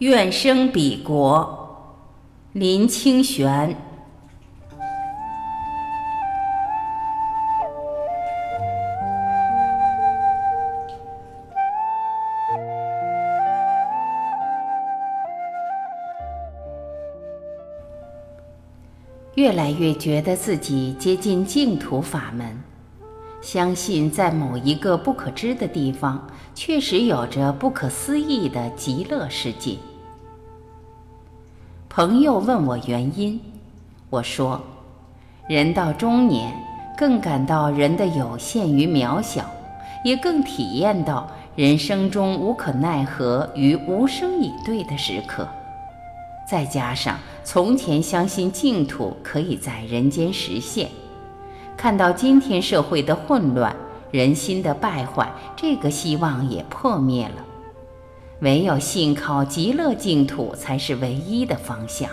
愿生彼国，林清玄。越来越觉得自己接近净土法门。相信在某一个不可知的地方，确实有着不可思议的极乐世界。朋友问我原因，我说：人到中年，更感到人的有限与渺小，也更体验到人生中无可奈何与无声以对的时刻。再加上从前相信净土可以在人间实现。看到今天社会的混乱，人心的败坏，这个希望也破灭了。唯有信靠极乐净土才是唯一的方向。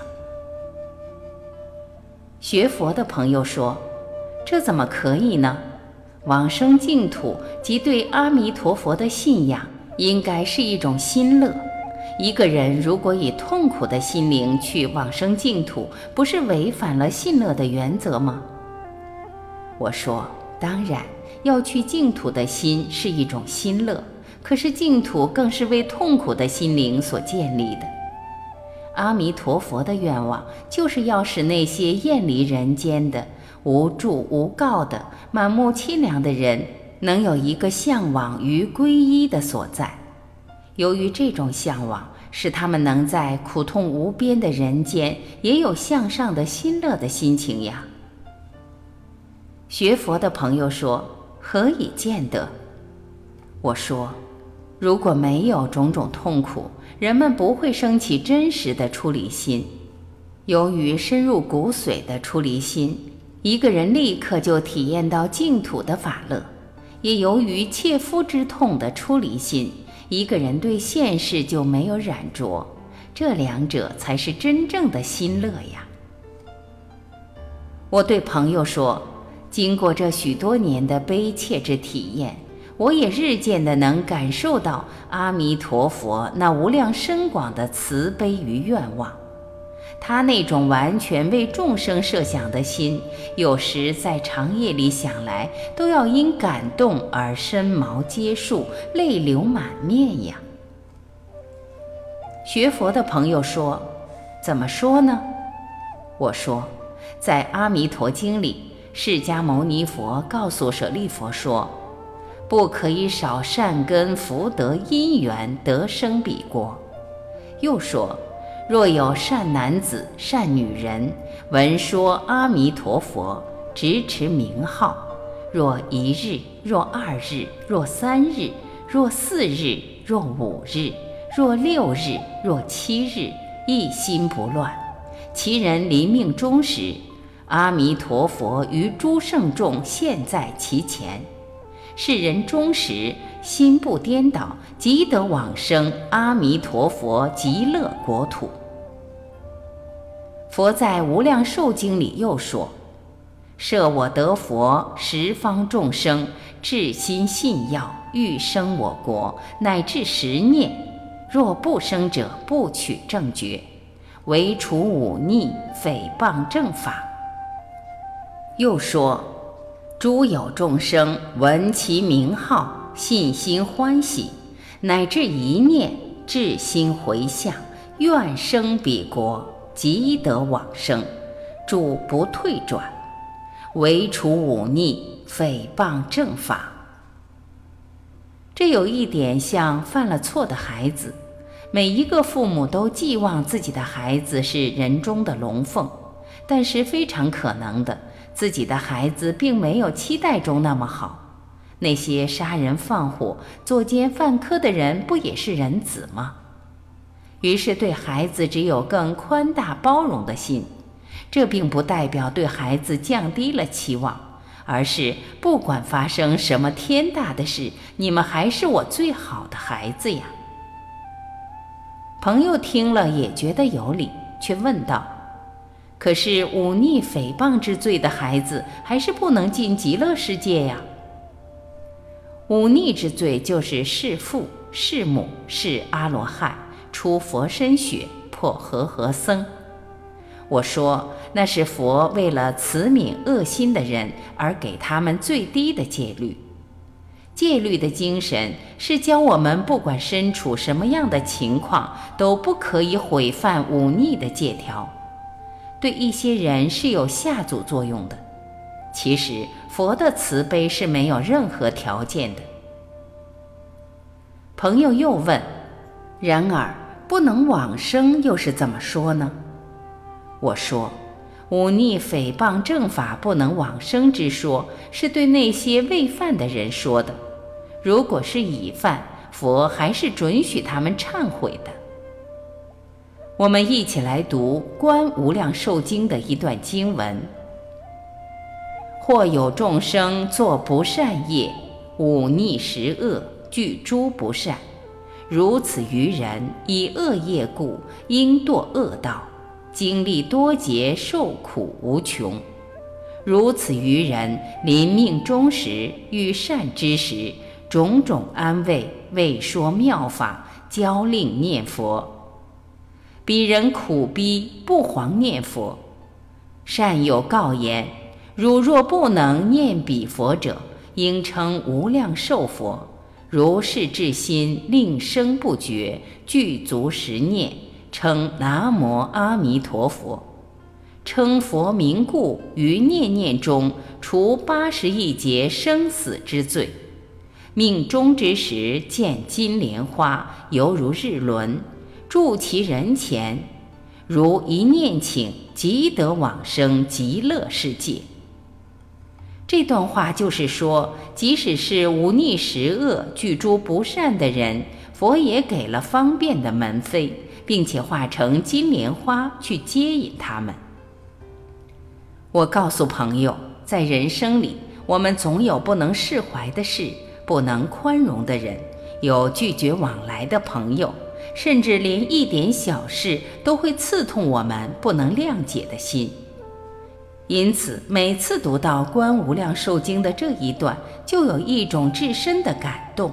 学佛的朋友说：“这怎么可以呢？往生净土即对阿弥陀佛的信仰，应该是一种心乐。一个人如果以痛苦的心灵去往生净土，不是违反了信乐的原则吗？”我说：“当然，要去净土的心是一种心乐。可是净土更是为痛苦的心灵所建立的。阿弥陀佛的愿望，就是要使那些厌离人间的、无助无告的、满目凄凉的人，能有一个向往于皈依的所在。由于这种向往，使他们能在苦痛无边的人间，也有向上的心乐的心情呀。”学佛的朋友说：“何以见得？”我说：“如果没有种种痛苦，人们不会升起真实的出离心。由于深入骨髓的出离心，一个人立刻就体验到净土的法乐；也由于切肤之痛的出离心，一个人对现世就没有染着。这两者才是真正的心乐呀！”我对朋友说。经过这许多年的悲切之体验，我也日渐的能感受到阿弥陀佛那无量深广的慈悲与愿望。他那种完全为众生设想的心，有时在长夜里想来，都要因感动而身毛皆竖，泪流满面呀。学佛的朋友说：“怎么说呢？”我说：“在《阿弥陀经》里。”释迦牟尼佛告诉舍利佛说：“不可以少善根福德因缘得生彼国。”又说：“若有善男子、善女人闻说阿弥陀佛，执持名号，若一日、若二日、若三日、若四日、若五日、若六日、若七日，一心不乱，其人临命终时。”阿弥陀佛于诸圣众现，在其前，世人终时心不颠倒，即得往生阿弥陀佛极乐国土。佛在《无量寿经》里又说：“设我得佛，十方众生至心信要，欲生我国，乃至十念，若不生者，不取正觉，唯除忤逆诽谤正法。”又说：“诸有众生闻其名号，信心欢喜，乃至一念至心回向，愿生彼国，即得往生，主不退转，唯除忤逆诽谤正法。”这有一点像犯了错的孩子，每一个父母都寄望自己的孩子是人中的龙凤，但是非常可能的。自己的孩子并没有期待中那么好，那些杀人放火、作奸犯科的人不也是人子吗？于是对孩子只有更宽大包容的心，这并不代表对孩子降低了期望，而是不管发生什么天大的事，你们还是我最好的孩子呀。朋友听了也觉得有理，却问道。可是忤逆诽谤之罪的孩子，还是不能进极乐世界呀。忤逆之罪就是弑父、弑母、弑阿罗汉，出佛身血，破和合僧。我说那是佛为了慈悯恶心的人而给他们最低的戒律。戒律的精神是教我们，不管身处什么样的情况，都不可以毁犯忤逆的戒条。对一些人是有下阻作用的。其实佛的慈悲是没有任何条件的。朋友又问：“然而不能往生又是怎么说呢？”我说：“忤逆诽谤正法不能往生之说，是对那些未犯的人说的。”如果是已犯，佛还是准许他们忏悔的。我们一起来读《观无量寿经》的一段经文：或有众生作不善业，忤逆十恶，具诸不善，如此愚人以恶业故，应堕恶道，经历多劫，受苦无穷。如此愚人临命终时，遇善之时。种种安慰，未说妙法，教令念佛。彼人苦逼，不遑念佛。善有告言：汝若不能念彼佛者，应称无量寿佛。如是至心，令生不绝，具足十念，称南无阿弥陀佛。称佛名故，于念念中除八十亿劫生死之罪。命终之时，见金莲花，犹如日轮，住其人前，如一念请，即得往生极乐世界。这段话就是说，即使是无逆十恶、具诸不善的人，佛也给了方便的门扉，并且化成金莲花去接引他们。我告诉朋友，在人生里，我们总有不能释怀的事。不能宽容的人，有拒绝往来的朋友，甚至连一点小事都会刺痛我们不能谅解的心。因此，每次读到《观无量寿经》的这一段，就有一种至深的感动，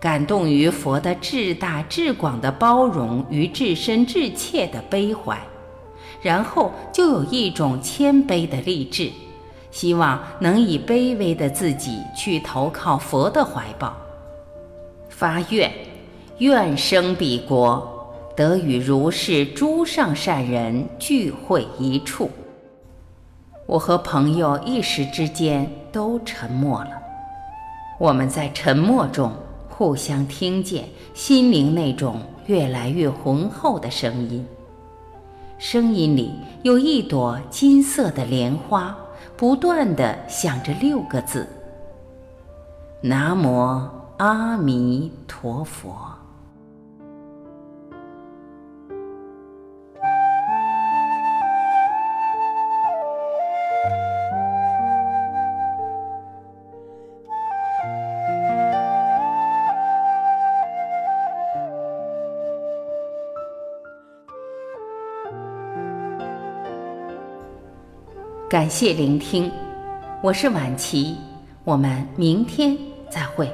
感动于佛的至大至广的包容与至深至切的悲怀，然后就有一种谦卑的励志。希望能以卑微的自己去投靠佛的怀抱，发愿，愿生彼国，得与如是诸上善人聚会一处。我和朋友一时之间都沉默了，我们在沉默中互相听见心灵那种越来越浑厚的声音，声音里有一朵金色的莲花。不断的响着六个字：“南无阿弥陀佛。”感谢聆听，我是晚琪，我们明天再会。